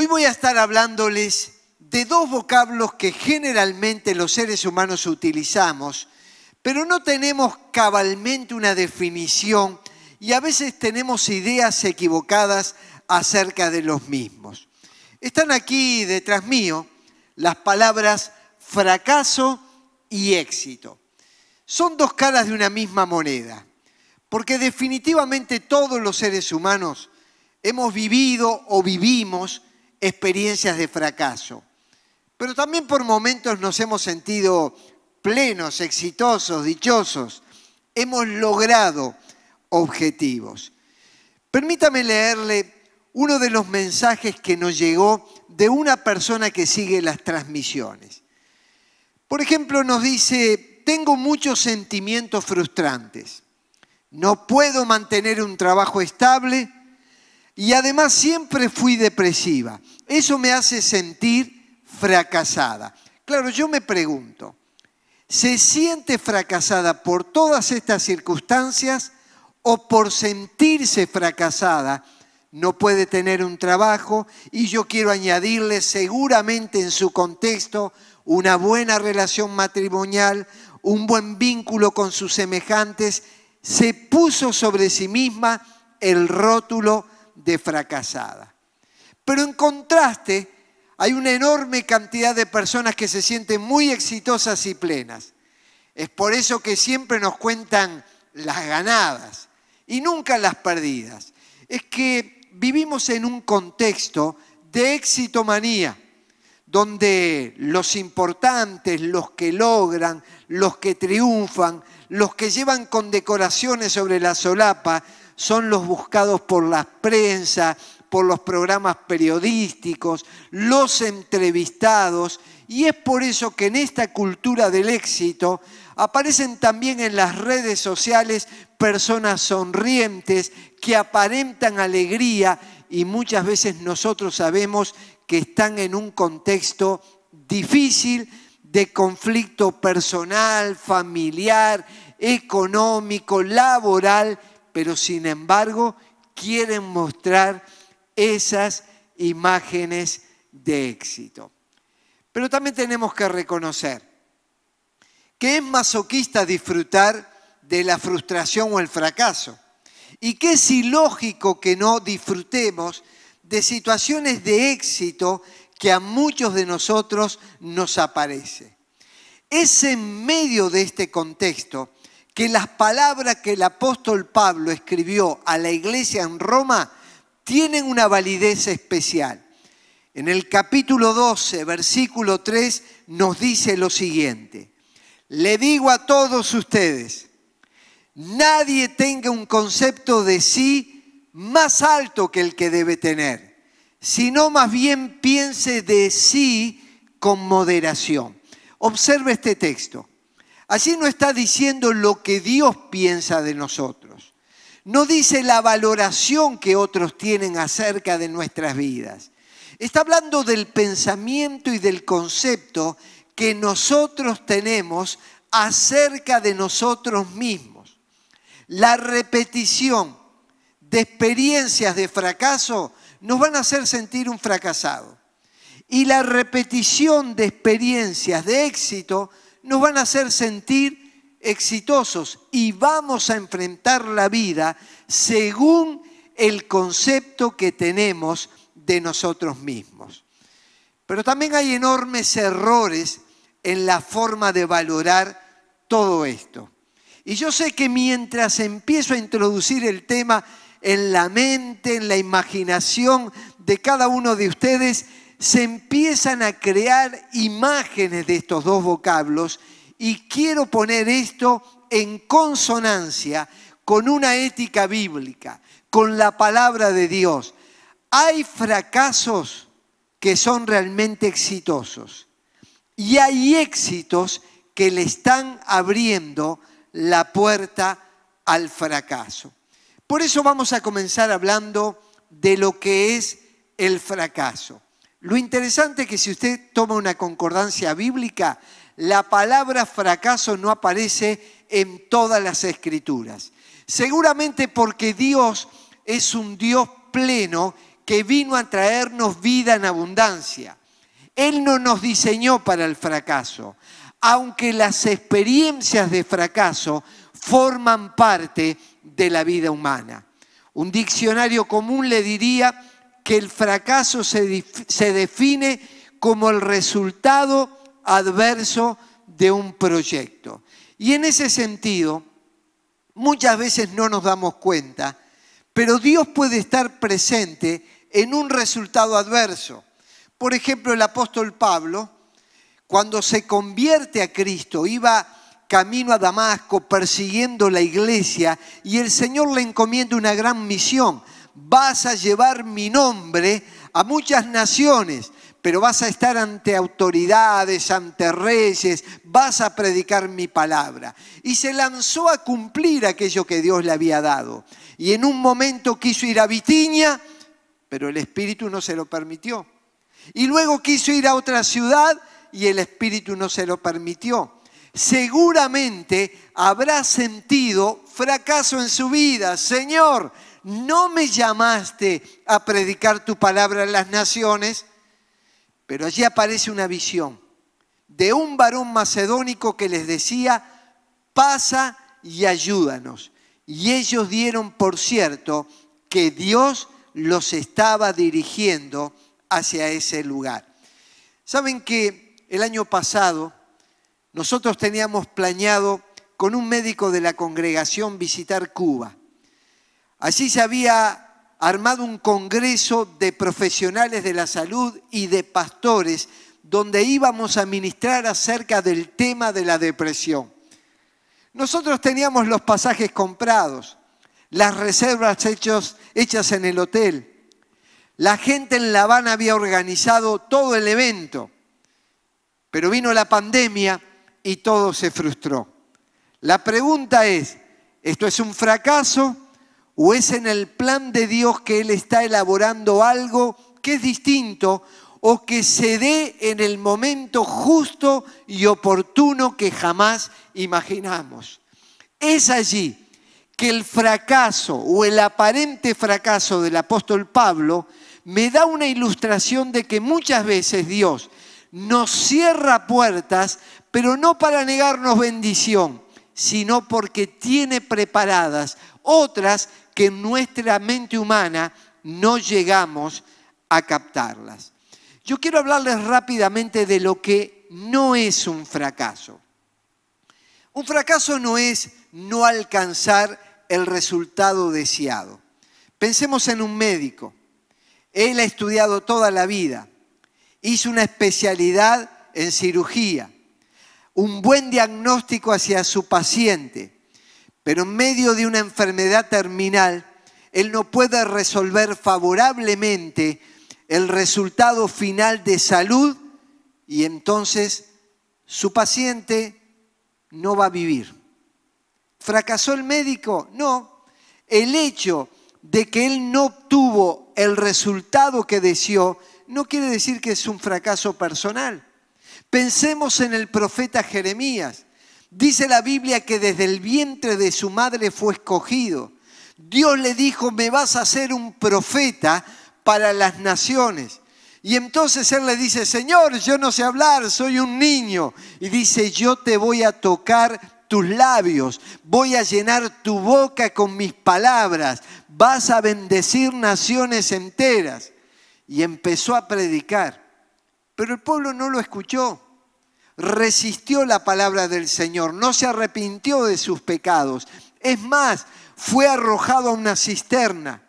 Hoy voy a estar hablándoles de dos vocablos que generalmente los seres humanos utilizamos, pero no tenemos cabalmente una definición y a veces tenemos ideas equivocadas acerca de los mismos. Están aquí detrás mío las palabras fracaso y éxito. Son dos caras de una misma moneda, porque definitivamente todos los seres humanos hemos vivido o vivimos experiencias de fracaso. Pero también por momentos nos hemos sentido plenos, exitosos, dichosos. Hemos logrado objetivos. Permítame leerle uno de los mensajes que nos llegó de una persona que sigue las transmisiones. Por ejemplo, nos dice, tengo muchos sentimientos frustrantes. No puedo mantener un trabajo estable y además siempre fui depresiva. Eso me hace sentir fracasada. Claro, yo me pregunto, ¿se siente fracasada por todas estas circunstancias o por sentirse fracasada? No puede tener un trabajo y yo quiero añadirle seguramente en su contexto una buena relación matrimonial, un buen vínculo con sus semejantes, se puso sobre sí misma el rótulo de fracasada. Pero en contraste, hay una enorme cantidad de personas que se sienten muy exitosas y plenas. Es por eso que siempre nos cuentan las ganadas y nunca las perdidas. Es que vivimos en un contexto de éxito manía, donde los importantes, los que logran, los que triunfan, los que llevan condecoraciones sobre la solapa, son los buscados por la prensa, por los programas periodísticos, los entrevistados, y es por eso que en esta cultura del éxito aparecen también en las redes sociales personas sonrientes que aparentan alegría y muchas veces nosotros sabemos que están en un contexto difícil de conflicto personal, familiar, económico, laboral, pero sin embargo quieren mostrar esas imágenes de éxito. Pero también tenemos que reconocer que es masoquista disfrutar de la frustración o el fracaso y que es ilógico que no disfrutemos de situaciones de éxito que a muchos de nosotros nos aparece. Es en medio de este contexto que las palabras que el apóstol Pablo escribió a la iglesia en Roma tienen una validez especial. En el capítulo 12, versículo 3, nos dice lo siguiente. Le digo a todos ustedes, nadie tenga un concepto de sí más alto que el que debe tener, sino más bien piense de sí con moderación. Observe este texto. Allí no está diciendo lo que Dios piensa de nosotros. No dice la valoración que otros tienen acerca de nuestras vidas. Está hablando del pensamiento y del concepto que nosotros tenemos acerca de nosotros mismos. La repetición de experiencias de fracaso nos van a hacer sentir un fracasado. Y la repetición de experiencias de éxito nos van a hacer sentir exitosos y vamos a enfrentar la vida según el concepto que tenemos de nosotros mismos. Pero también hay enormes errores en la forma de valorar todo esto. Y yo sé que mientras empiezo a introducir el tema en la mente, en la imaginación de cada uno de ustedes, se empiezan a crear imágenes de estos dos vocablos y quiero poner esto en consonancia con una ética bíblica, con la palabra de Dios. Hay fracasos que son realmente exitosos y hay éxitos que le están abriendo la puerta al fracaso. Por eso vamos a comenzar hablando de lo que es el fracaso. Lo interesante es que si usted toma una concordancia bíblica, la palabra fracaso no aparece en todas las escrituras. Seguramente porque Dios es un Dios pleno que vino a traernos vida en abundancia. Él no nos diseñó para el fracaso, aunque las experiencias de fracaso forman parte de la vida humana. Un diccionario común le diría que el fracaso se, se define como el resultado adverso de un proyecto. Y en ese sentido, muchas veces no nos damos cuenta, pero Dios puede estar presente en un resultado adverso. Por ejemplo, el apóstol Pablo, cuando se convierte a Cristo, iba camino a Damasco persiguiendo la iglesia y el Señor le encomienda una gran misión. Vas a llevar mi nombre a muchas naciones pero vas a estar ante autoridades, ante reyes, vas a predicar mi palabra. Y se lanzó a cumplir aquello que Dios le había dado. Y en un momento quiso ir a Vitiña, pero el Espíritu no se lo permitió. Y luego quiso ir a otra ciudad y el Espíritu no se lo permitió. Seguramente habrá sentido fracaso en su vida. Señor, no me llamaste a predicar tu palabra en las naciones pero allí aparece una visión de un varón macedónico que les decía, pasa y ayúdanos. Y ellos dieron por cierto que Dios los estaba dirigiendo hacia ese lugar. Saben que el año pasado nosotros teníamos planeado con un médico de la congregación visitar Cuba. Allí se había armado un congreso de profesionales de la salud y de pastores donde íbamos a ministrar acerca del tema de la depresión. Nosotros teníamos los pasajes comprados, las reservas hechas en el hotel. La gente en La Habana había organizado todo el evento, pero vino la pandemia y todo se frustró. La pregunta es, ¿esto es un fracaso? O es en el plan de Dios que Él está elaborando algo que es distinto o que se dé en el momento justo y oportuno que jamás imaginamos. Es allí que el fracaso o el aparente fracaso del apóstol Pablo me da una ilustración de que muchas veces Dios nos cierra puertas, pero no para negarnos bendición, sino porque tiene preparadas otras que en nuestra mente humana no llegamos a captarlas. Yo quiero hablarles rápidamente de lo que no es un fracaso. Un fracaso no es no alcanzar el resultado deseado. Pensemos en un médico. Él ha estudiado toda la vida, hizo una especialidad en cirugía, un buen diagnóstico hacia su paciente, pero en medio de una enfermedad terminal, él no puede resolver favorablemente el resultado final de salud y entonces su paciente no va a vivir. ¿Fracasó el médico? No. El hecho de que él no obtuvo el resultado que deseó no quiere decir que es un fracaso personal. Pensemos en el profeta Jeremías. Dice la Biblia que desde el vientre de su madre fue escogido. Dios le dijo, me vas a ser un profeta para las naciones. Y entonces él le dice, Señor, yo no sé hablar, soy un niño. Y dice, yo te voy a tocar tus labios, voy a llenar tu boca con mis palabras, vas a bendecir naciones enteras. Y empezó a predicar. Pero el pueblo no lo escuchó resistió la palabra del Señor, no se arrepintió de sus pecados. Es más, fue arrojado a una cisterna.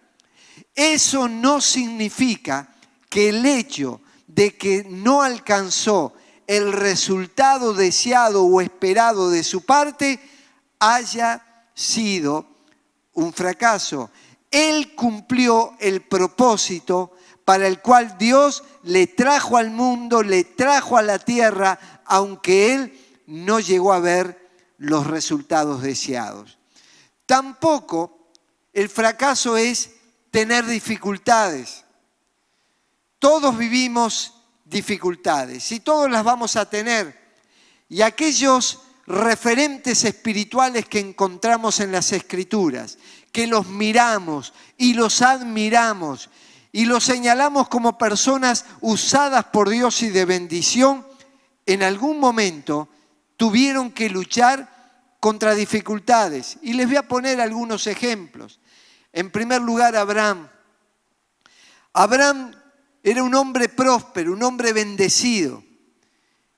Eso no significa que el hecho de que no alcanzó el resultado deseado o esperado de su parte haya sido un fracaso. Él cumplió el propósito para el cual Dios le trajo al mundo, le trajo a la tierra aunque él no llegó a ver los resultados deseados. Tampoco el fracaso es tener dificultades. Todos vivimos dificultades y todos las vamos a tener. Y aquellos referentes espirituales que encontramos en las escrituras, que los miramos y los admiramos y los señalamos como personas usadas por Dios y de bendición, en algún momento tuvieron que luchar contra dificultades. Y les voy a poner algunos ejemplos. En primer lugar, Abraham. Abraham era un hombre próspero, un hombre bendecido.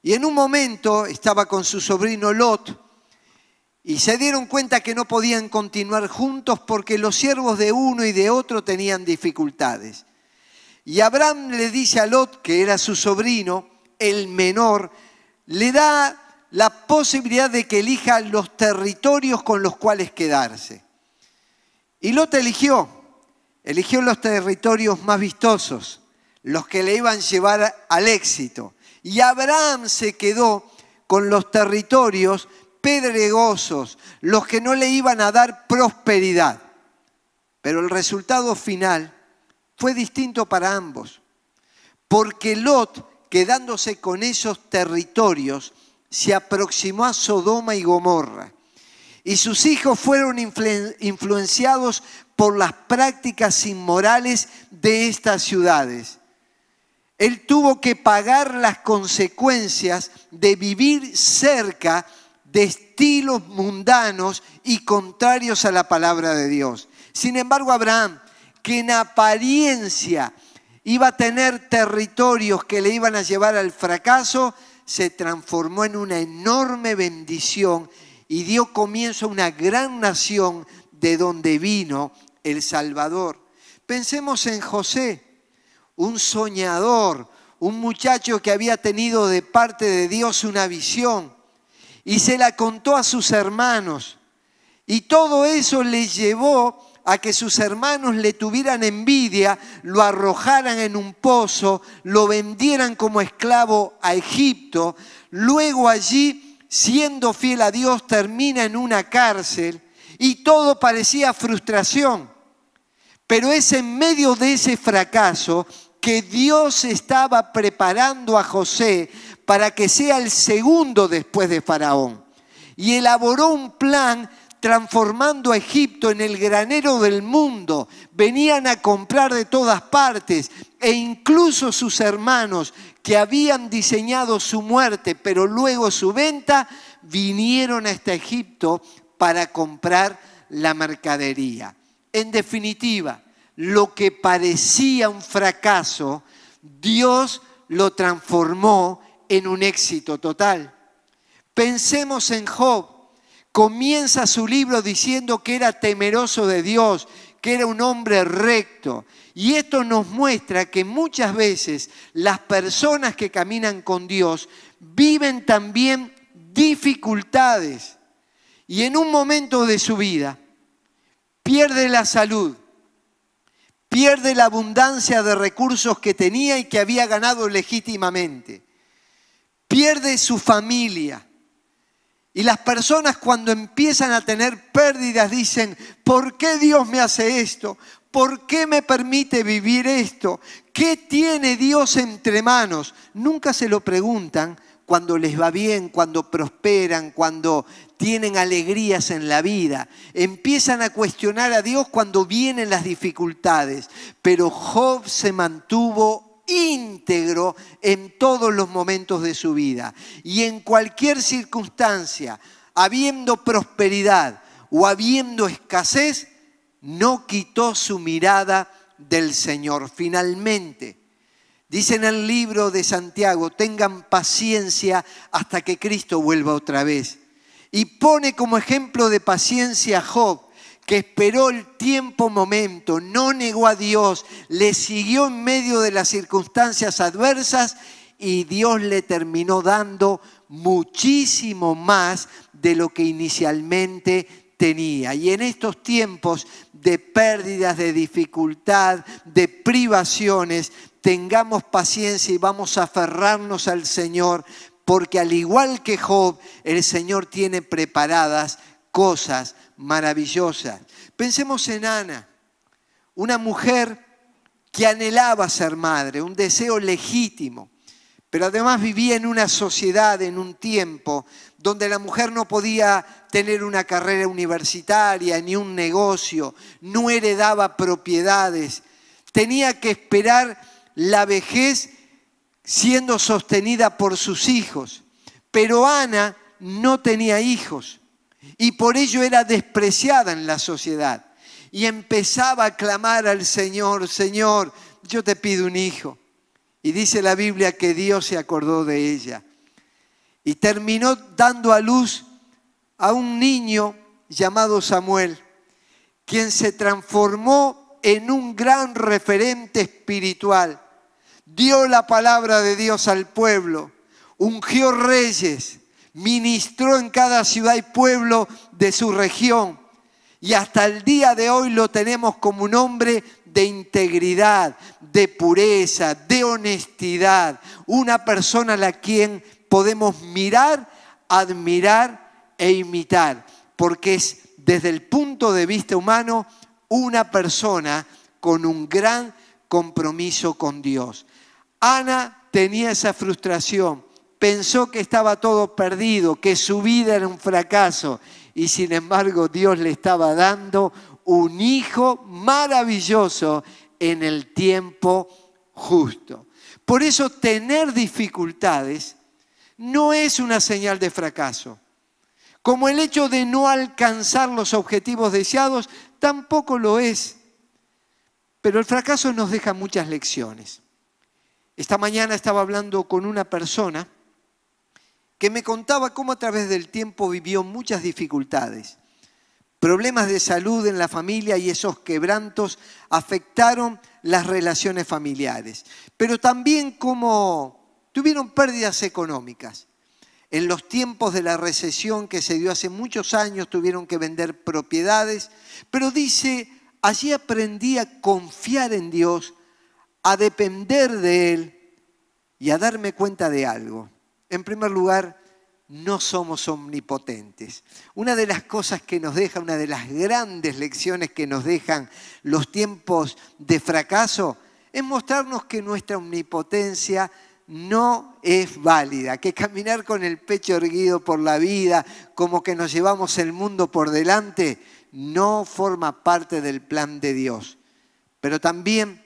Y en un momento estaba con su sobrino Lot y se dieron cuenta que no podían continuar juntos porque los siervos de uno y de otro tenían dificultades. Y Abraham le dice a Lot, que era su sobrino, el menor, le da la posibilidad de que elija los territorios con los cuales quedarse. Y Lot eligió, eligió los territorios más vistosos, los que le iban a llevar al éxito. Y Abraham se quedó con los territorios pedregosos, los que no le iban a dar prosperidad. Pero el resultado final fue distinto para ambos, porque Lot, quedándose con esos territorios, se aproximó a Sodoma y Gomorra. Y sus hijos fueron influenciados por las prácticas inmorales de estas ciudades. Él tuvo que pagar las consecuencias de vivir cerca de estilos mundanos y contrarios a la palabra de Dios. Sin embargo, Abraham, que en apariencia iba a tener territorios que le iban a llevar al fracaso, se transformó en una enorme bendición y dio comienzo a una gran nación de donde vino el Salvador. Pensemos en José un soñador, un muchacho que había tenido de parte de Dios una visión y se la contó a sus hermanos. Y todo eso le llevó a que sus hermanos le tuvieran envidia, lo arrojaran en un pozo, lo vendieran como esclavo a Egipto, luego allí, siendo fiel a Dios, termina en una cárcel y todo parecía frustración. Pero es en medio de ese fracaso que Dios estaba preparando a José para que sea el segundo después de Faraón. Y elaboró un plan transformando a Egipto en el granero del mundo. Venían a comprar de todas partes e incluso sus hermanos que habían diseñado su muerte, pero luego su venta, vinieron hasta Egipto para comprar la mercadería. En definitiva, lo que parecía un fracaso, Dios lo transformó en un éxito total. Pensemos en Job. Comienza su libro diciendo que era temeroso de Dios, que era un hombre recto. Y esto nos muestra que muchas veces las personas que caminan con Dios viven también dificultades. Y en un momento de su vida pierde la salud, pierde la abundancia de recursos que tenía y que había ganado legítimamente, pierde su familia. Y las personas cuando empiezan a tener pérdidas dicen, ¿por qué Dios me hace esto? ¿Por qué me permite vivir esto? ¿Qué tiene Dios entre manos? Nunca se lo preguntan cuando les va bien, cuando prosperan, cuando tienen alegrías en la vida. Empiezan a cuestionar a Dios cuando vienen las dificultades. Pero Job se mantuvo íntegro en todos los momentos de su vida. Y en cualquier circunstancia, habiendo prosperidad o habiendo escasez, no quitó su mirada del Señor. Finalmente, Dice en el libro de Santiago, tengan paciencia hasta que Cristo vuelva otra vez. Y pone como ejemplo de paciencia a Job, esperó el tiempo momento, no negó a Dios, le siguió en medio de las circunstancias adversas y Dios le terminó dando muchísimo más de lo que inicialmente tenía. Y en estos tiempos de pérdidas, de dificultad, de privaciones, tengamos paciencia y vamos a aferrarnos al Señor, porque al igual que Job, el Señor tiene preparadas cosas maravillosas. Pensemos en Ana, una mujer que anhelaba ser madre, un deseo legítimo, pero además vivía en una sociedad, en un tiempo, donde la mujer no podía tener una carrera universitaria ni un negocio, no heredaba propiedades, tenía que esperar la vejez siendo sostenida por sus hijos. Pero Ana no tenía hijos y por ello era despreciada en la sociedad. Y empezaba a clamar al Señor, Señor, yo te pido un hijo. Y dice la Biblia que Dios se acordó de ella. Y terminó dando a luz a un niño llamado Samuel, quien se transformó en un gran referente espiritual. Dio la palabra de Dios al pueblo, ungió reyes, ministró en cada ciudad y pueblo de su región. Y hasta el día de hoy lo tenemos como un hombre de integridad, de pureza, de honestidad. Una persona a la quien podemos mirar, admirar e imitar. Porque es desde el punto de vista humano una persona con un gran compromiso con Dios. Ana tenía esa frustración pensó que estaba todo perdido, que su vida era un fracaso y sin embargo Dios le estaba dando un hijo maravilloso en el tiempo justo. Por eso tener dificultades no es una señal de fracaso. Como el hecho de no alcanzar los objetivos deseados tampoco lo es. Pero el fracaso nos deja muchas lecciones. Esta mañana estaba hablando con una persona que me contaba cómo a través del tiempo vivió muchas dificultades. Problemas de salud en la familia y esos quebrantos afectaron las relaciones familiares. Pero también cómo tuvieron pérdidas económicas. En los tiempos de la recesión que se dio hace muchos años tuvieron que vender propiedades, pero dice, allí aprendí a confiar en Dios, a depender de Él y a darme cuenta de algo. En primer lugar, no somos omnipotentes. Una de las cosas que nos deja, una de las grandes lecciones que nos dejan los tiempos de fracaso, es mostrarnos que nuestra omnipotencia no es válida, que caminar con el pecho erguido por la vida, como que nos llevamos el mundo por delante, no forma parte del plan de Dios. Pero también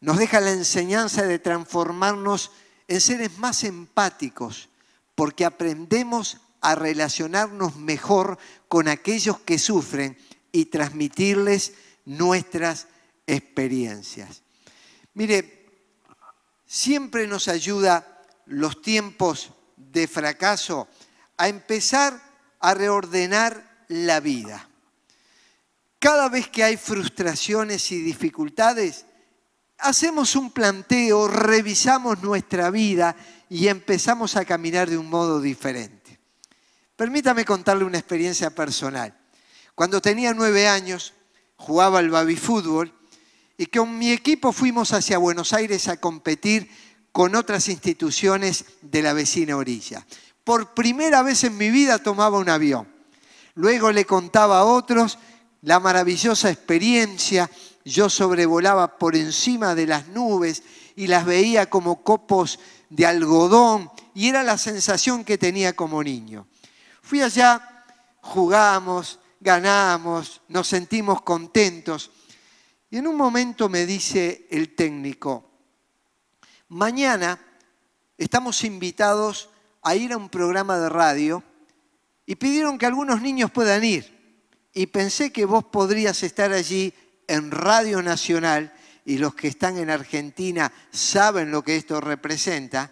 nos deja la enseñanza de transformarnos en seres más empáticos, porque aprendemos a relacionarnos mejor con aquellos que sufren y transmitirles nuestras experiencias. Mire, siempre nos ayuda los tiempos de fracaso a empezar a reordenar la vida. Cada vez que hay frustraciones y dificultades, hacemos un planteo, revisamos nuestra vida y empezamos a caminar de un modo diferente. Permítame contarle una experiencia personal. Cuando tenía nueve años, jugaba al baby fútbol y con mi equipo fuimos hacia Buenos Aires a competir con otras instituciones de la vecina orilla. Por primera vez en mi vida tomaba un avión. Luego le contaba a otros la maravillosa experiencia yo sobrevolaba por encima de las nubes y las veía como copos de algodón y era la sensación que tenía como niño. Fui allá, jugamos, ganamos, nos sentimos contentos y en un momento me dice el técnico, mañana estamos invitados a ir a un programa de radio y pidieron que algunos niños puedan ir. Y pensé que vos podrías estar allí en Radio Nacional, y los que están en Argentina saben lo que esto representa,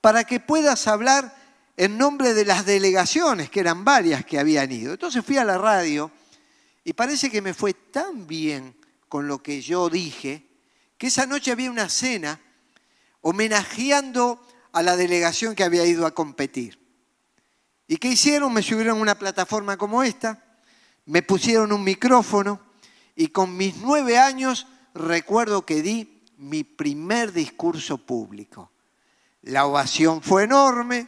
para que puedas hablar en nombre de las delegaciones, que eran varias que habían ido. Entonces fui a la radio y parece que me fue tan bien con lo que yo dije, que esa noche había una cena homenajeando a la delegación que había ido a competir. ¿Y qué hicieron? Me subieron a una plataforma como esta, me pusieron un micrófono, y con mis nueve años recuerdo que di mi primer discurso público. La ovación fue enorme,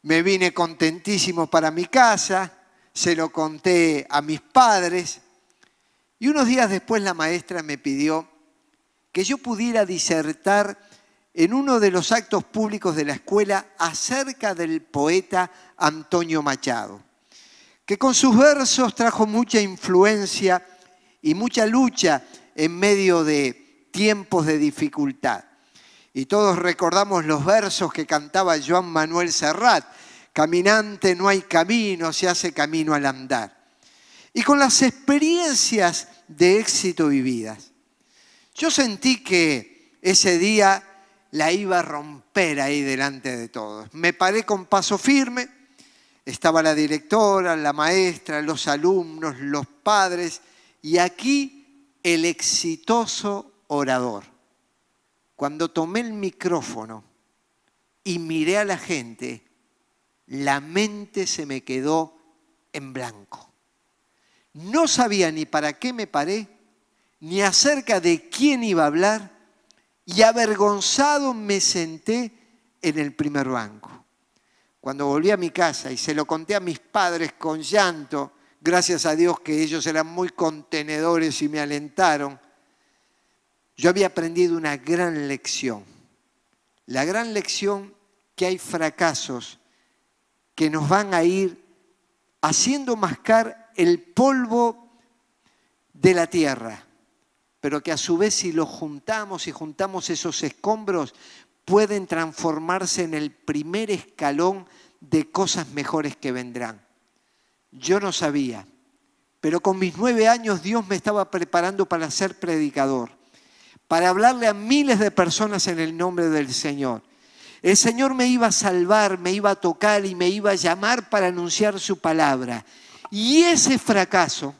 me vine contentísimo para mi casa, se lo conté a mis padres y unos días después la maestra me pidió que yo pudiera disertar en uno de los actos públicos de la escuela acerca del poeta Antonio Machado, que con sus versos trajo mucha influencia y mucha lucha en medio de, tiempos de dificultad. Y todos recordamos los versos que cantaba Joan Manuel Serrat. Caminante no hay camino, se hace camino al andar. Y con las experiencias de éxito vividas. Yo sentí que ese día la iba a romper ahí delante de todos. Me paré con paso firme, estaba la directora, la maestra, los alumnos, los padres, y aquí el exitoso orador. Cuando tomé el micrófono y miré a la gente, la mente se me quedó en blanco. No sabía ni para qué me paré, ni acerca de quién iba a hablar, y avergonzado me senté en el primer banco. Cuando volví a mi casa y se lo conté a mis padres con llanto, gracias a Dios que ellos eran muy contenedores y me alentaron, yo había aprendido una gran lección. La gran lección que hay fracasos que nos van a ir haciendo mascar el polvo de la tierra pero que a su vez si lo juntamos y juntamos esos escombros, pueden transformarse en el primer escalón de cosas mejores que vendrán. Yo no sabía, pero con mis nueve años Dios me estaba preparando para ser predicador, para hablarle a miles de personas en el nombre del Señor. El Señor me iba a salvar, me iba a tocar y me iba a llamar para anunciar su palabra. Y ese fracaso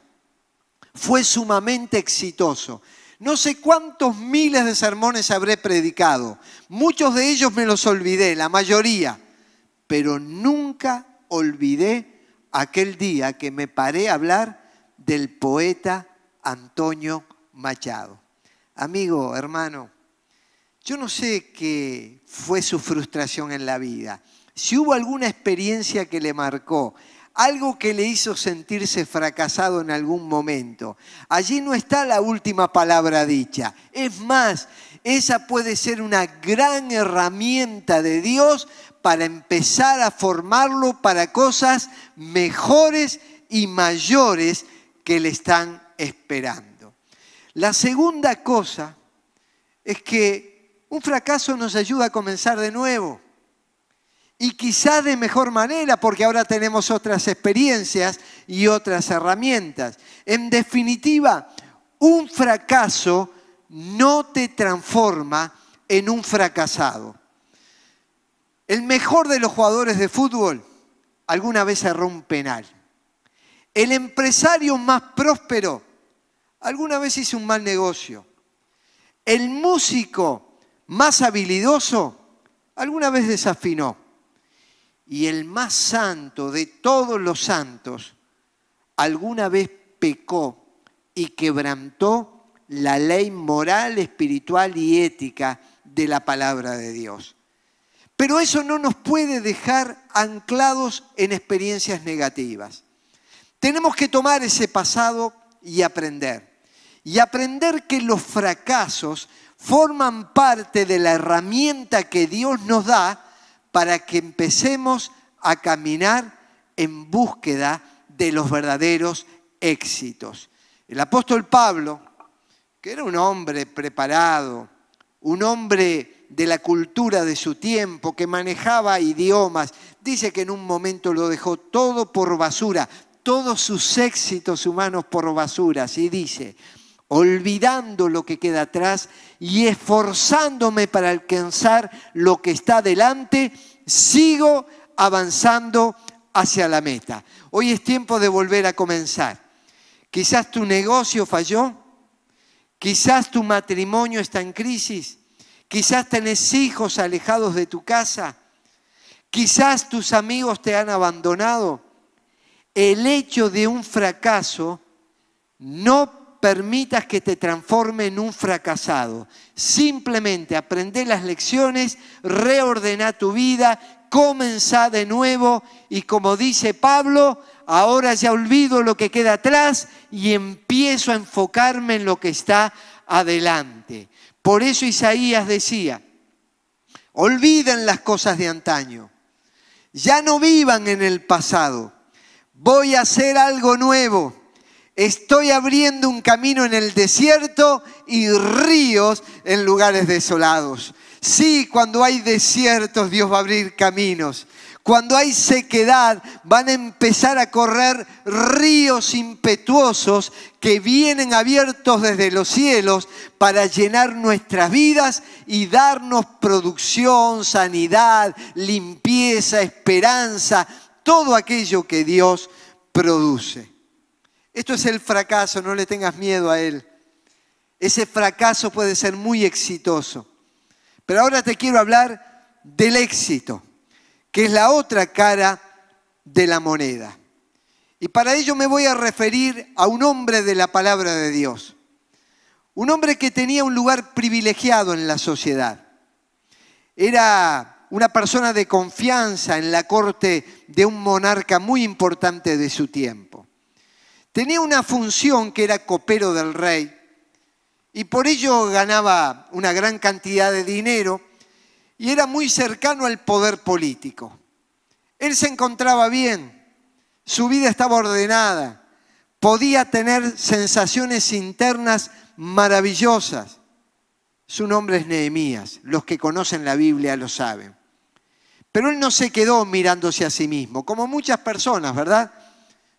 fue sumamente exitoso. No sé cuántos miles de sermones habré predicado. Muchos de ellos me los olvidé, la mayoría. Pero nunca olvidé aquel día que me paré a hablar del poeta Antonio Machado. Amigo, hermano, yo no sé qué fue su frustración en la vida. Si hubo alguna experiencia que le marcó, algo que le hizo sentirse fracasado en algún momento. Allí no está la última palabra dicha. Es más, esa puede ser una gran herramienta de Dios para empezar a formarlo para cosas mejores y mayores que le están esperando. La segunda cosa es que un fracaso nos ayuda a comenzar de nuevo y quizá de mejor manera porque ahora tenemos otras experiencias y otras herramientas. En definitiva, un fracaso no te transforma en un fracasado. El mejor de los jugadores de fútbol alguna vez cerró un penal. El empresario más próspero alguna vez hizo un mal negocio. El músico más habilidoso alguna vez desafinó y el más santo de todos los santos alguna vez pecó y quebrantó la ley moral, espiritual y ética de la palabra de Dios. Pero eso no nos puede dejar anclados en experiencias negativas. Tenemos que tomar ese pasado y aprender. Y aprender que los fracasos forman parte de la herramienta que Dios nos da para que empecemos a caminar en búsqueda de los verdaderos éxitos. El apóstol Pablo, que era un hombre preparado, un hombre de la cultura de su tiempo, que manejaba idiomas, dice que en un momento lo dejó todo por basura, todos sus éxitos humanos por basura, y dice, olvidando lo que queda atrás y esforzándome para alcanzar lo que está delante, sigo avanzando hacia la meta. Hoy es tiempo de volver a comenzar. Quizás tu negocio falló, quizás tu matrimonio está en crisis, quizás tenés hijos alejados de tu casa, quizás tus amigos te han abandonado. El hecho de un fracaso no permitas que te transforme en un fracasado. Simplemente aprende las lecciones, reordena tu vida, comenzá de nuevo y como dice Pablo, ahora ya olvido lo que queda atrás y empiezo a enfocarme en lo que está adelante. Por eso Isaías decía, olviden las cosas de antaño, ya no vivan en el pasado, voy a hacer algo nuevo Estoy abriendo un camino en el desierto y ríos en lugares desolados. Sí, cuando hay desiertos Dios va a abrir caminos. Cuando hay sequedad, van a empezar a correr ríos impetuosos que vienen abiertos desde los cielos para llenar nuestras vidas y darnos producción, sanidad, limpieza, esperanza, todo aquello que Dios produce. Esto es el fracaso, no le tengas miedo a él. Ese fracaso puede ser muy exitoso. Pero ahora te quiero hablar del éxito que es la otra cara de la moneda. Y para ello me voy a referir a un hombre de la palabra de Dios, un hombre que tenía un lugar privilegiado en la sociedad. Era una persona de confianza en la corte de un monarca muy importante de su tiempo. Tenía una función que era copero del rey y por ello ganaba una gran cantidad de dinero y era muy cercano al poder político. Él se encontraba bien, su vida estaba ordenada, podía tener sensaciones internas maravillosas. Su nombre es Nehemías, los que conocen la Biblia lo saben. Pero él no se quedó mirándose a sí mismo, como muchas personas, ¿verdad?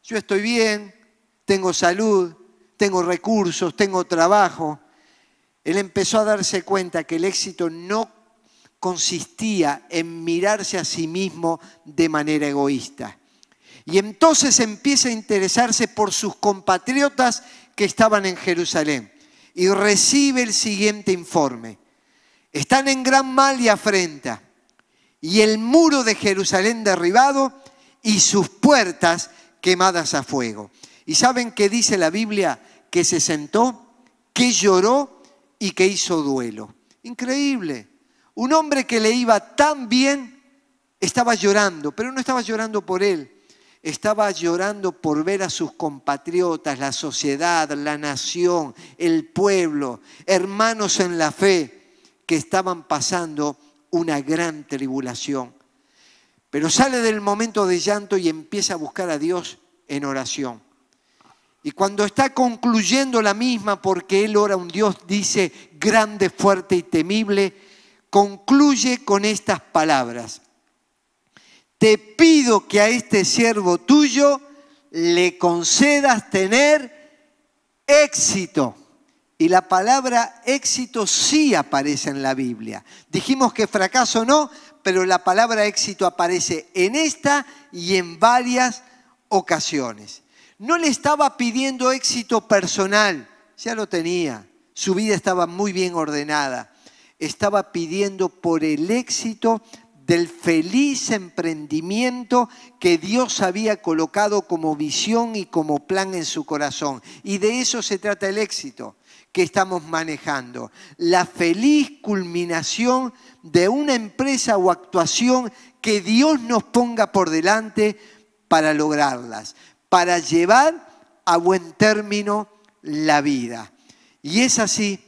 Yo estoy bien, tengo salud, tengo recursos, tengo trabajo. Él empezó a darse cuenta que el éxito no consistía en mirarse a sí mismo de manera egoísta. Y entonces empieza a interesarse por sus compatriotas que estaban en Jerusalén y recibe el siguiente informe. Están en gran mal y afrenta, y el muro de Jerusalén derribado y sus puertas quemadas a fuego. ¿Y saben qué dice la Biblia? Que se sentó, que lloró y que hizo duelo. Increíble. Un hombre que le iba tan bien estaba llorando, pero no estaba llorando por él, estaba llorando por ver a sus compatriotas, la sociedad, la nación, el pueblo, hermanos en la fe, que estaban pasando una gran tribulación. Pero sale del momento de llanto y empieza a buscar a Dios en oración. Y cuando está concluyendo la misma, porque él ora a un Dios, dice, grande, fuerte y temible, concluye con estas palabras. Te pido que a este siervo tuyo le concedas tener éxito. Y la palabra éxito sí aparece en la Biblia. Dijimos que fracaso no, pero la palabra éxito aparece en esta y en varias ocasiones. No le estaba pidiendo éxito personal, ya lo tenía. Su vida estaba muy bien ordenada estaba pidiendo por el éxito del feliz emprendimiento que Dios había colocado como visión y como plan en su corazón. Y de eso se trata el éxito que estamos manejando. La feliz culminación de una empresa o actuación que Dios nos ponga por delante para lograrlas, para llevar a buen término la vida. Y es así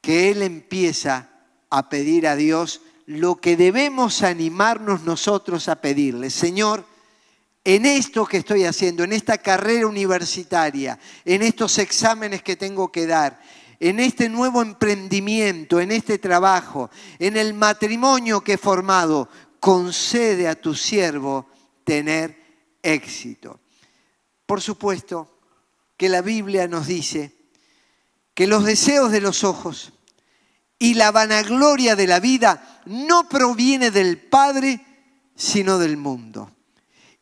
que Él empieza a pedir a Dios lo que debemos animarnos nosotros a pedirle. Señor, en esto que estoy haciendo, en esta carrera universitaria, en estos exámenes que tengo que dar, en este nuevo emprendimiento, en este trabajo, en el matrimonio que he formado, concede a tu siervo tener éxito. Por supuesto que la Biblia nos dice que los deseos de los ojos, y la vanagloria de la vida no proviene del Padre, sino del mundo.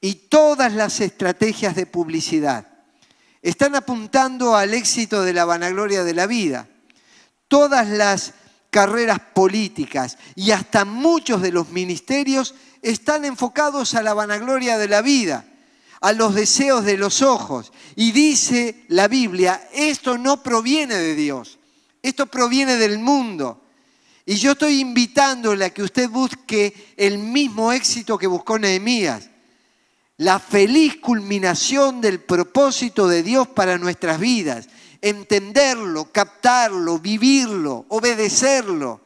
Y todas las estrategias de publicidad están apuntando al éxito de la vanagloria de la vida. Todas las carreras políticas y hasta muchos de los ministerios están enfocados a la vanagloria de la vida, a los deseos de los ojos. Y dice la Biblia, esto no proviene de Dios, esto proviene del mundo. Y yo estoy invitándole a que usted busque el mismo éxito que buscó Nehemías. La feliz culminación del propósito de Dios para nuestras vidas. Entenderlo, captarlo, vivirlo, obedecerlo.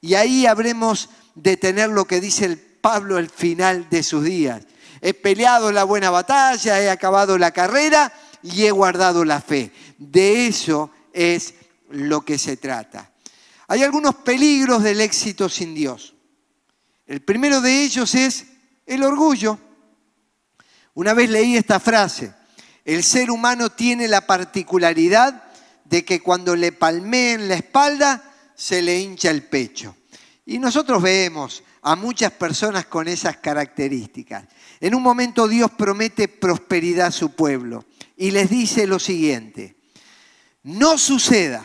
Y ahí habremos de tener lo que dice el Pablo al final de sus días. He peleado la buena batalla, he acabado la carrera y he guardado la fe. De eso es lo que se trata. Hay algunos peligros del éxito sin Dios. El primero de ellos es el orgullo. Una vez leí esta frase, el ser humano tiene la particularidad de que cuando le palmeen la espalda, se le hincha el pecho. Y nosotros vemos a muchas personas con esas características. En un momento Dios promete prosperidad a su pueblo y les dice lo siguiente, no suceda,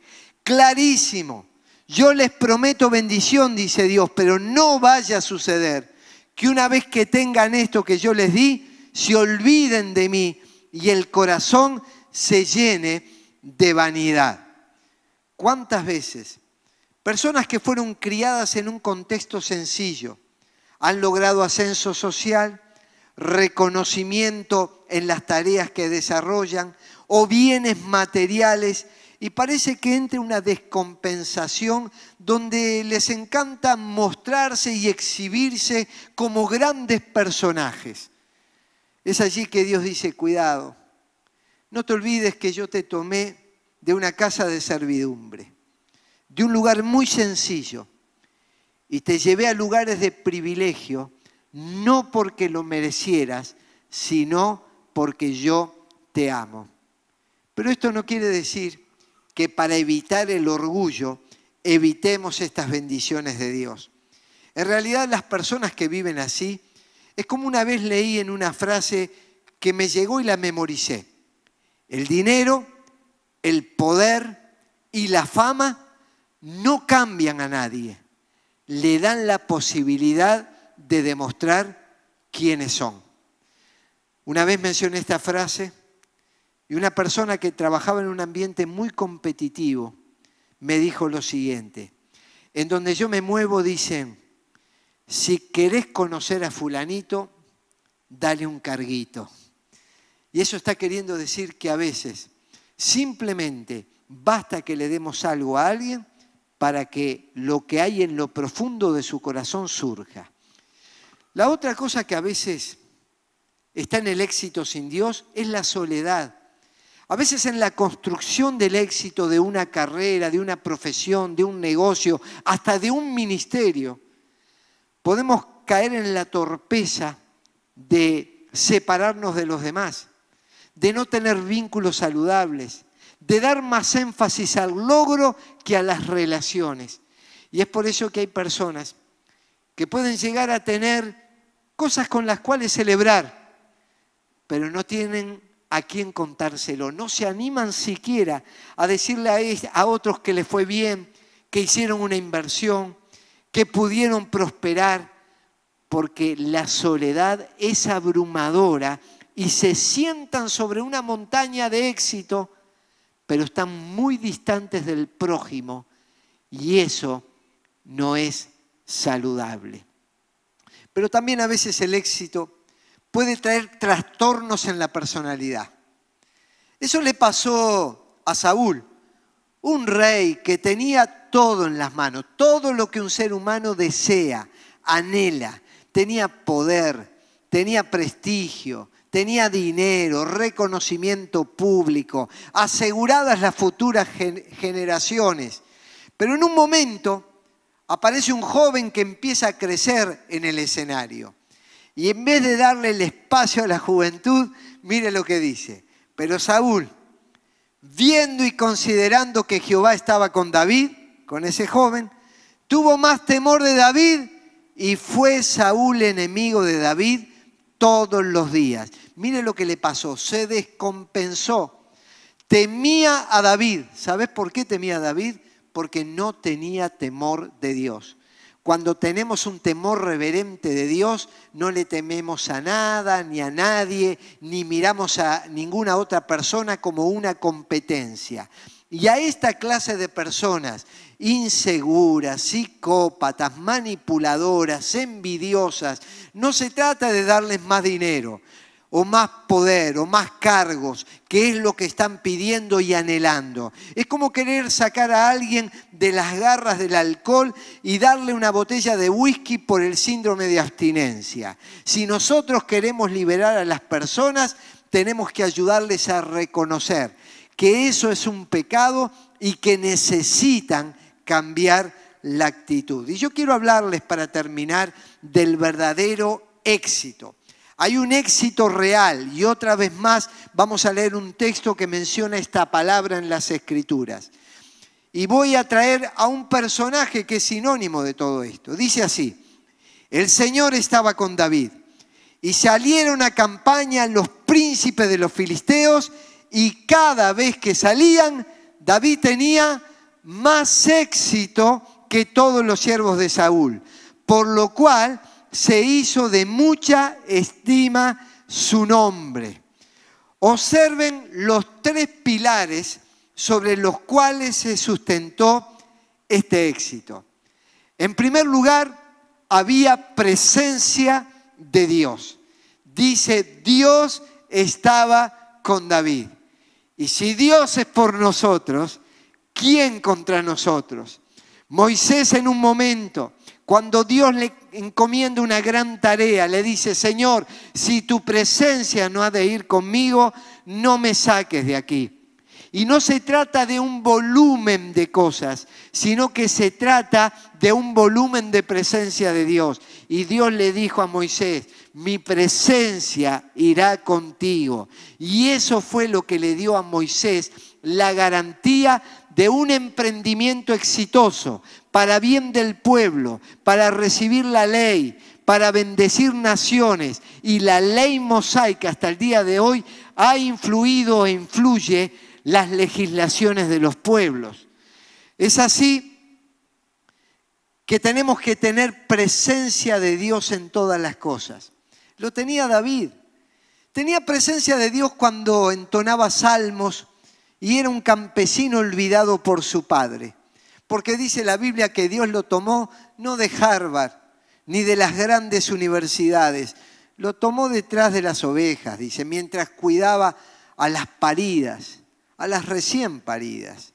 Clarísimo. Yo les prometo bendición, dice Dios, pero no vaya a suceder que una vez que tengan esto que yo les di, se olviden de mí y el corazón se llene de vanidad. ¿Cuántas veces personas que fueron criadas en un contexto sencillo han logrado ascenso social, reconocimiento en las tareas que desarrollan o bienes materiales y parece que entra una descompensación donde les encanta mostrarse y exhibirse como grandes personajes. Es allí que Dios dice, cuidado, no te olvides que yo te tomé de una casa de servidumbre, de un lugar muy sencillo, y te llevé a lugares de privilegio, no porque lo merecieras, sino porque yo te amo. Pero esto no quiere decir que para evitar el orgullo evitemos estas bendiciones de Dios. En realidad las personas que viven así, es como una vez leí en una frase que me llegó y la memoricé. El dinero, el poder y la fama no cambian a nadie, le dan la posibilidad de demostrar quiénes son. Una vez mencioné esta frase y una persona que trabajaba en un ambiente muy competitivo me dijo lo siguiente, en donde yo me muevo dicen, si querés conocer a fulanito, dale un carguito. Y eso está queriendo decir que a veces simplemente basta que le demos algo a alguien para que lo que hay en lo profundo de su corazón surja. La otra cosa que a veces está en el éxito sin Dios es la soledad. A veces en la construcción del éxito de una carrera, de una profesión, de un negocio, hasta de un ministerio, podemos caer en la torpeza de separarnos de los demás, de no tener vínculos saludables, de dar más énfasis al logro que a las relaciones. Y es por eso que hay personas que pueden llegar a tener cosas con las cuales celebrar, pero no tienen a quién contárselo. No se animan siquiera a decirle a, otros que les fue bien, que hicieron una inversión, que pudieron prosperar, porque la soledad es abrumadora y se sientan sobre una montaña de éxito, pero están muy distantes del prójimo y eso no es saludable. Pero también a veces el éxito puede traer trastornos en la personalidad. Eso le pasó a Saúl, un rey que tenía todo en las manos, todo lo que un ser humano desea, anhela. Tenía poder, tenía prestigio, tenía dinero, reconocimiento público, aseguradas las futuras generaciones. Pero en un momento aparece un joven que empieza a crecer en el escenario. Y en vez de darle el espacio a la juventud, mire lo que dice. Pero Saúl, viendo y considerando que Jehová estaba con David, con ese joven, tuvo más temor de David y fue Saúl enemigo de David todos los días. Mire lo que le pasó, se descompensó. Temía a David. ¿Sabes por qué temía a David? Porque no tenía temor de Dios. Cuando tenemos un temor reverente de Dios, no le tememos a nada, ni a nadie, ni miramos a ninguna otra persona como una competencia. Y a esta clase de personas inseguras, psicópatas, manipuladoras, envidiosas, no se trata de darles más dinero, o más poder o más cargos, que es lo que están pidiendo y anhelando. Es como querer sacar a alguien de las garras del alcohol y darle una botella de whisky por el síndrome de abstinencia. Si nosotros queremos liberar a las personas, tenemos que ayudarles a reconocer que eso es un pecado y que necesitan cambiar la actitud. Y yo quiero hablarles para terminar del verdadero éxito. Hay un éxito real y otra vez más vamos a leer un texto que menciona esta palabra en las escrituras. Y voy a traer a un personaje que es sinónimo de todo esto. Dice así, el Señor estaba con David y salieron a campaña los príncipes de los filisteos y cada vez que salían, David tenía más éxito que todos los siervos de Saúl, por lo cual se hizo de mucha estima su nombre. Observen los tres pilares sobre los cuales se sustentó este éxito. En primer lugar, había presencia de Dios. Dice, Dios estaba con David. Y si Dios es por nosotros, ¿quién contra nosotros? Moisés en un momento cuando Dios le encomienda una gran tarea, le dice, Señor, si tu presencia no ha de ir conmigo, no me saques de aquí. Y no se trata de un volumen de cosas, sino que se trata de un volumen de presencia de Dios. Y Dios le dijo a Moisés, mi presencia irá contigo. Y eso fue lo que le dio a Moisés la garantía de un emprendimiento exitoso para bien del pueblo, para recibir la ley, para bendecir naciones. Y la ley mosaica hasta el día de hoy ha influido e influye las legislaciones de los pueblos. Es así que tenemos que tener presencia de Dios en todas las cosas. Lo tenía David. Tenía presencia de Dios cuando entonaba salmos, y era un campesino olvidado por su padre. Porque dice la Biblia que Dios lo tomó no de Harvard ni de las grandes universidades, lo tomó detrás de las ovejas, dice, mientras cuidaba a las paridas, a las recién paridas.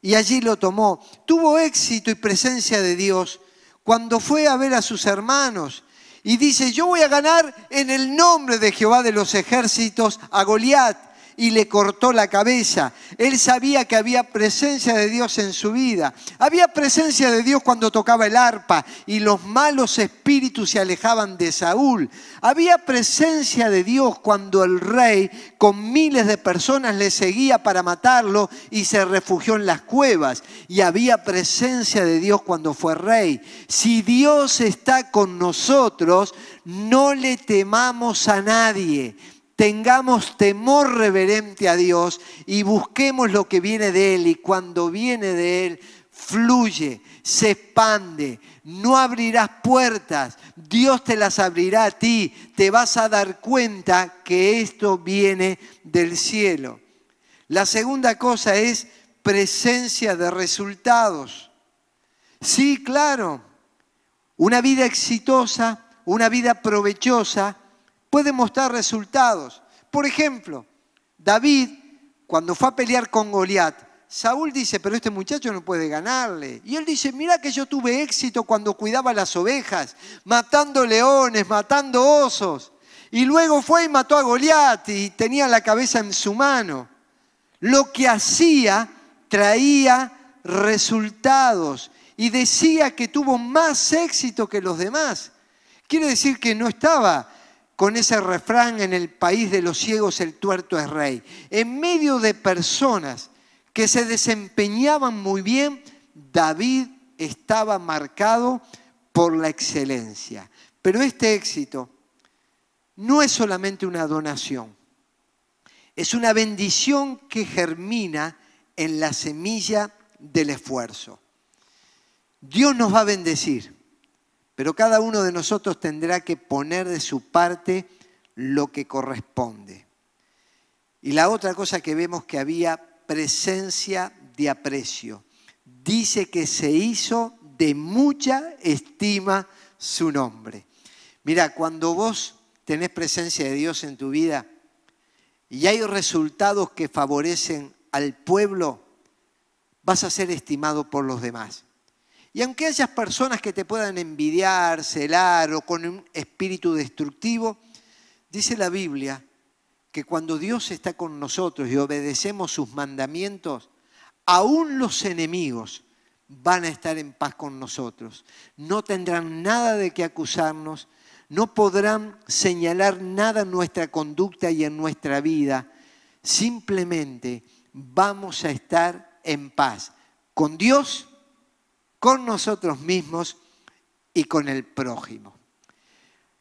Y allí lo tomó. Tuvo éxito y presencia de Dios cuando fue a ver a sus hermanos y dice, yo voy a ganar en el nombre de Jehová de los ejércitos a Goliat y le cortó la cabeza. Él sabía que había presencia de Dios en su vida. Había presencia de Dios cuando tocaba el arpa y los malos espíritus se alejaban de Saúl. Había presencia de Dios cuando el rey con miles de personas le seguía para matarlo y se refugió en las cuevas. Y había presencia de Dios cuando fue rey. Si Dios está con nosotros, no le temamos a nadie tengamos temor reverente a Dios y busquemos lo que viene de Él y cuando viene de Él fluye, se expande, no abrirás puertas, Dios te las abrirá a ti, te vas a dar cuenta que esto viene del cielo. La segunda cosa es presencia de resultados. Sí, claro, una vida exitosa, una vida provechosa, puede mostrar resultados. Por ejemplo, David, cuando fue a pelear con Goliat, Saúl dice, pero este muchacho no puede ganarle. Y él dice, mira que yo tuve éxito cuando cuidaba las ovejas, matando leones, matando osos. Y luego fue y mató a Goliat y tenía la cabeza en su mano. Lo que hacía traía resultados y decía que tuvo más éxito que los demás. Quiere decir que no estaba con ese refrán en el país de los ciegos el tuerto es rey. En medio de personas que se desempeñaban muy bien, David estaba marcado por la excelencia. Pero este éxito no es solamente una donación, es una bendición que germina en la semilla del esfuerzo. Dios nos va a bendecir pero cada uno de nosotros tendrá que poner de su parte lo que corresponde. Y la otra cosa que vemos que había presencia de aprecio. Dice que se hizo de mucha estima su nombre. Mira, cuando vos tenés presencia de Dios en tu vida y hay resultados que favorecen al pueblo, vas a ser estimado por los demás. Y aunque haya personas que te puedan envidiar, celar o con un espíritu destructivo, dice la Biblia que cuando Dios está con nosotros y obedecemos sus mandamientos, aún los enemigos van a estar en paz con nosotros. No tendrán nada de qué acusarnos, no podrán señalar nada en nuestra conducta y en nuestra vida. Simplemente vamos a estar en paz con Dios con nosotros mismos y con el prójimo.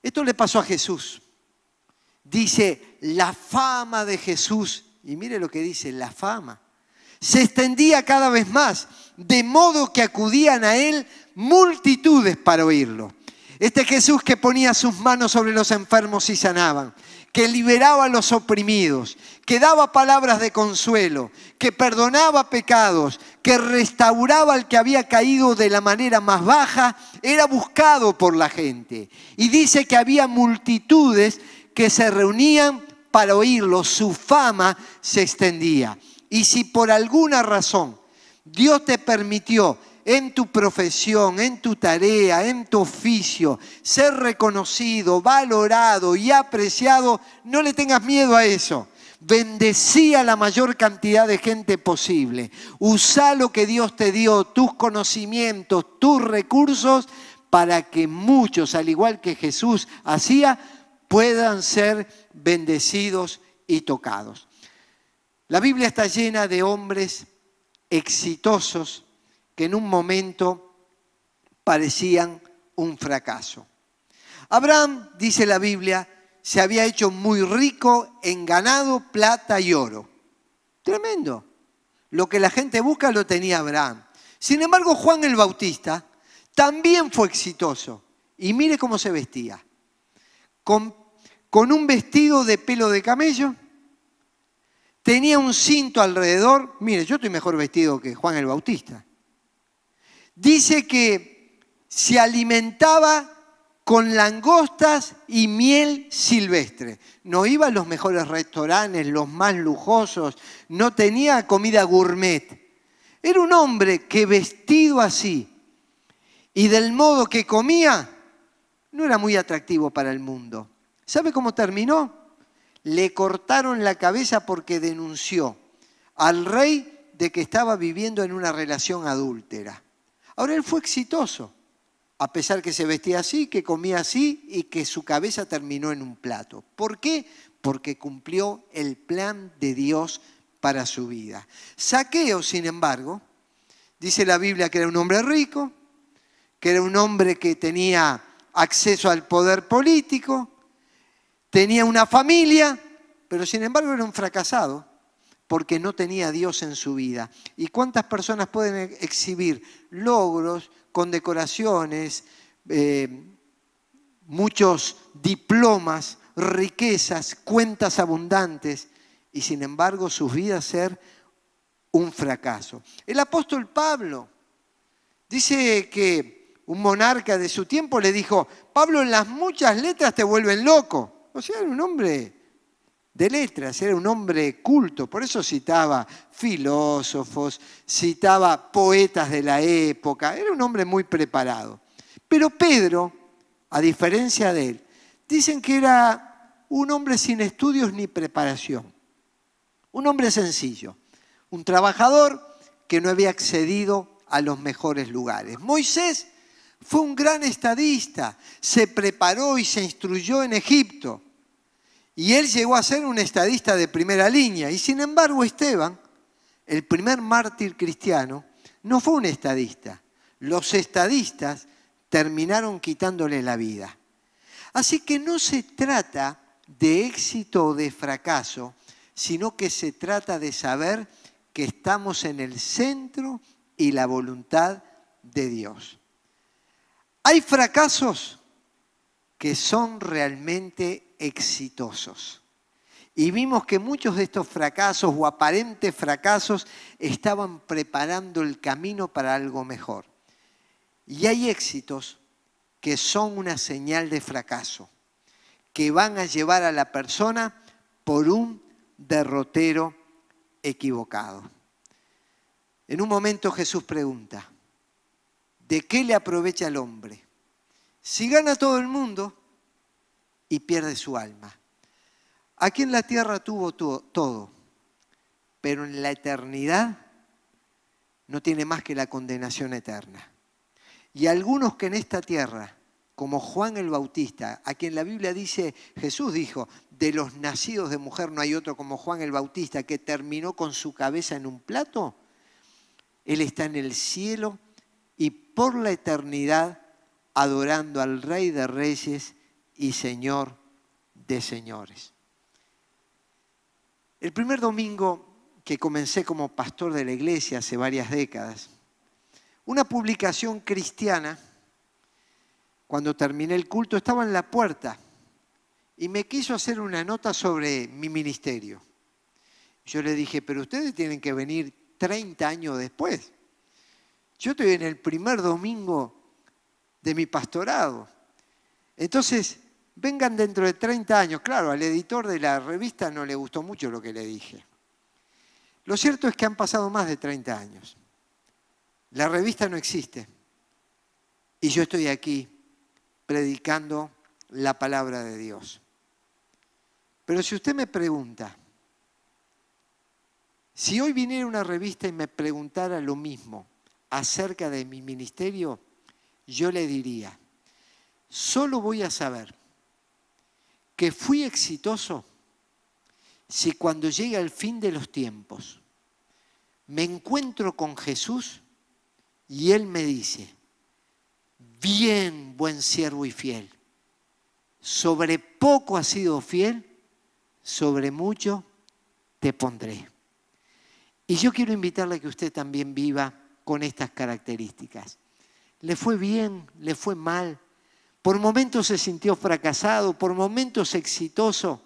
Esto le pasó a Jesús. Dice, la fama de Jesús, y mire lo que dice, la fama, se extendía cada vez más, de modo que acudían a él multitudes para oírlo. Este Jesús que ponía sus manos sobre los enfermos y sanaban, que liberaba a los oprimidos, que daba palabras de consuelo, que perdonaba pecados, que restauraba al que había caído de la manera más baja, era buscado por la gente. Y dice que había multitudes que se reunían para oírlo, su fama se extendía. Y si por alguna razón Dios te permitió en tu profesión, en tu tarea, en tu oficio, ser reconocido, valorado y apreciado, no le tengas miedo a eso. Bendecí a la mayor cantidad de gente posible. Usa lo que Dios te dio, tus conocimientos, tus recursos, para que muchos, al igual que Jesús hacía, puedan ser bendecidos y tocados. La Biblia está llena de hombres exitosos, que en un momento parecían un fracaso. Abraham, dice la Biblia, se había hecho muy rico en ganado, plata y oro. Tremendo. Lo que la gente busca lo tenía Abraham. Sin embargo, Juan el Bautista también fue exitoso. Y mire cómo se vestía. Con, con un vestido de pelo de camello. Tenía un cinto alrededor. Mire, yo estoy mejor vestido que Juan el Bautista dice que se alimentaba con langostas y miel silvestre. No iba a los mejores restaurantes, los más lujosos, no tenía comida gourmet. Era un hombre que vestido así y del modo que comía, no era muy atractivo para el mundo. ¿Sabe cómo terminó? Le cortaron la cabeza porque denunció al rey de que estaba viviendo en una relación adúltera. Ahora él fue exitoso, a pesar que se vestía así, que comía así y que su cabeza terminó en un plato. ¿Por qué? Porque cumplió el plan de Dios para su vida. Saqueo, sin embargo, dice la Biblia que era un hombre rico, que era un hombre que tenía acceso al poder político, tenía una familia, pero sin embargo era un fracasado porque no tenía Dios en su vida. ¿Y cuántas personas pueden exhibir logros, condecoraciones, eh, muchos diplomas, riquezas, cuentas abundantes, y sin embargo sus vidas ser un fracaso? El apóstol Pablo dice que un monarca de su tiempo le dijo, Pablo, en las muchas letras te vuelven loco. O sea, era un hombre de letras, era un hombre culto, por eso citaba filósofos, citaba poetas de la época, era un hombre muy preparado. Pero Pedro, a diferencia de él, dicen que era un hombre sin estudios ni preparación, un hombre sencillo, un trabajador que no había accedido a los mejores lugares. Moisés fue un gran estadista, se preparó y se instruyó en Egipto y él llegó a ser un estadista de primera línea. Y sin embargo Esteban, el primer mártir cristiano, no fue un estadista. Los estadistas terminaron quitándole la vida. Así que no se trata de éxito o de fracaso, sino que se trata de saber que estamos en el centro y la voluntad de Dios. Hay fracasos que son realmente exitosos. Y vimos que muchos de estos fracasos o aparentes fracasos estaban preparando el camino para algo mejor. Y hay éxitos que son una señal de fracaso, que van a llevar a la persona por un derrotero equivocado. En un momento Jesús pregunta, ¿de qué le aprovecha el hombre? Si gana todo el mundo y pierde su alma. Aquí en la tierra tuvo todo, pero en la eternidad no tiene más que la condenación eterna. Y algunos que en esta tierra, como Juan el Bautista, a quien la Biblia dice, Jesús dijo, de los nacidos de mujer no hay otro como Juan el Bautista, que terminó con su cabeza en un plato, él está en el cielo y por la eternidad adorando al Rey de Reyes y Señor de Señores. El primer domingo que comencé como pastor de la iglesia hace varias décadas, una publicación cristiana, cuando terminé el culto, estaba en la puerta y me quiso hacer una nota sobre mi ministerio. Yo le dije, pero ustedes tienen que venir 30 años después. Yo estoy en el primer domingo de mi pastorado. Entonces, vengan dentro de 30 años. Claro, al editor de la revista no le gustó mucho lo que le dije. Lo cierto es que han pasado más de 30 años. La revista no existe. Y yo estoy aquí predicando la palabra de Dios. Pero si usted me pregunta, si hoy viniera una revista y me preguntara lo mismo acerca de mi ministerio, yo le diría, solo voy a saber que fui exitoso si cuando llegue el fin de los tiempos me encuentro con Jesús y Él me dice, bien, buen siervo y fiel, sobre poco has sido fiel, sobre mucho te pondré. Y yo quiero invitarle a que usted también viva con estas características. Le fue bien, le fue mal, por momentos se sintió fracasado, por momentos exitoso.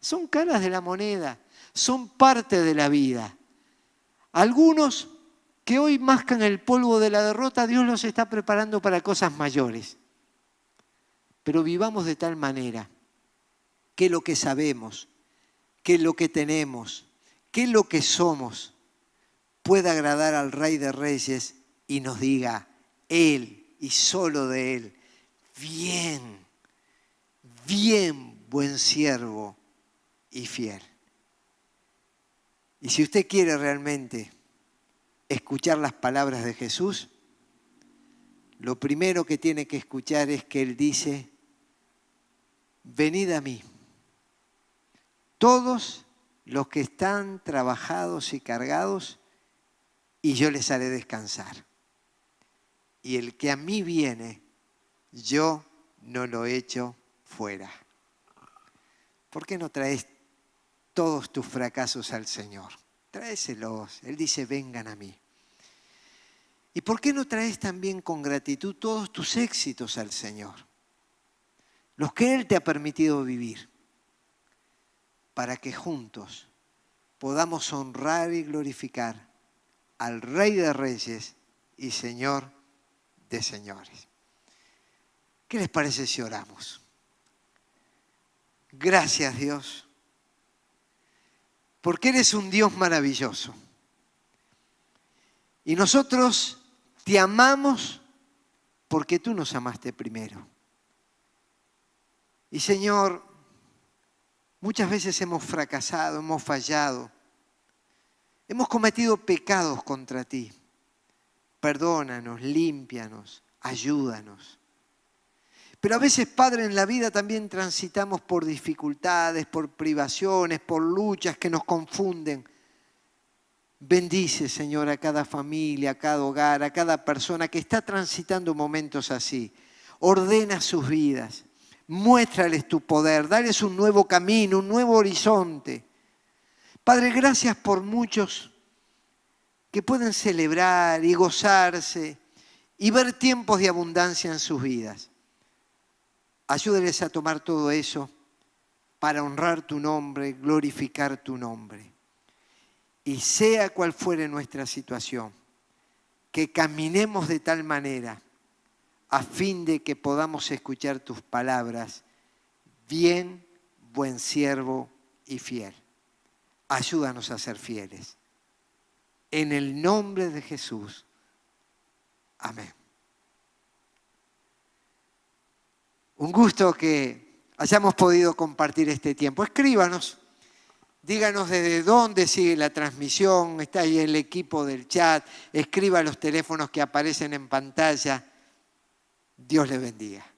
Son caras de la moneda, son parte de la vida. Algunos que hoy mascan el polvo de la derrota, Dios los está preparando para cosas mayores. Pero vivamos de tal manera que lo que sabemos, que lo que tenemos, que lo que somos, pueda agradar al Rey de Reyes y nos diga, Él y solo de Él bien, bien buen siervo y fiel. Y si usted quiere realmente escuchar las palabras de Jesús, lo primero que tiene que escuchar es que Él dice, venid a mí, todos los que están trabajados y cargados, y yo les haré descansar. Y el que a mí viene, yo no lo echo fuera. ¿Por qué no traes todos tus fracasos al Señor? Tráeselos. Él dice, vengan a mí. ¿Y por qué no traes también con gratitud todos tus éxitos al Señor? Los que Él te ha permitido vivir, para que juntos podamos honrar y glorificar al Rey de Reyes y Señor de Señores. ¿Qué les parece si oramos? Gracias Dios, porque eres un Dios maravilloso. Y nosotros te amamos porque tú nos amaste primero. Y Señor, muchas veces hemos fracasado, hemos fallado, hemos cometido pecados contra ti. Perdónanos, límpianos, ayúdanos. Pero a veces, Padre, en la vida también transitamos por dificultades, por privaciones, por luchas que nos confunden. Bendice, Señor, a cada familia, a cada hogar, a cada persona que está transitando momentos así. Ordena sus vidas. Muéstrales tu poder. Dales un nuevo camino, un nuevo horizonte. Padre, gracias por muchos que pueden celebrar y gozarse y ver tiempos de abundancia en sus vidas. Ayúdeles a tomar todo eso para honrar tu nombre, glorificar tu nombre. Y sea cual fuere nuestra situación, que caminemos de tal manera a fin de que podamos escuchar tus palabras, bien, buen siervo y fiel. Ayúdanos a ser fieles. En el nombre de Jesús. Amén. Un gusto que hayamos podido compartir este tiempo. Escríbanos, díganos desde dónde sigue la transmisión, está ahí el equipo del chat, escriba los teléfonos que aparecen en pantalla. Dios le bendiga.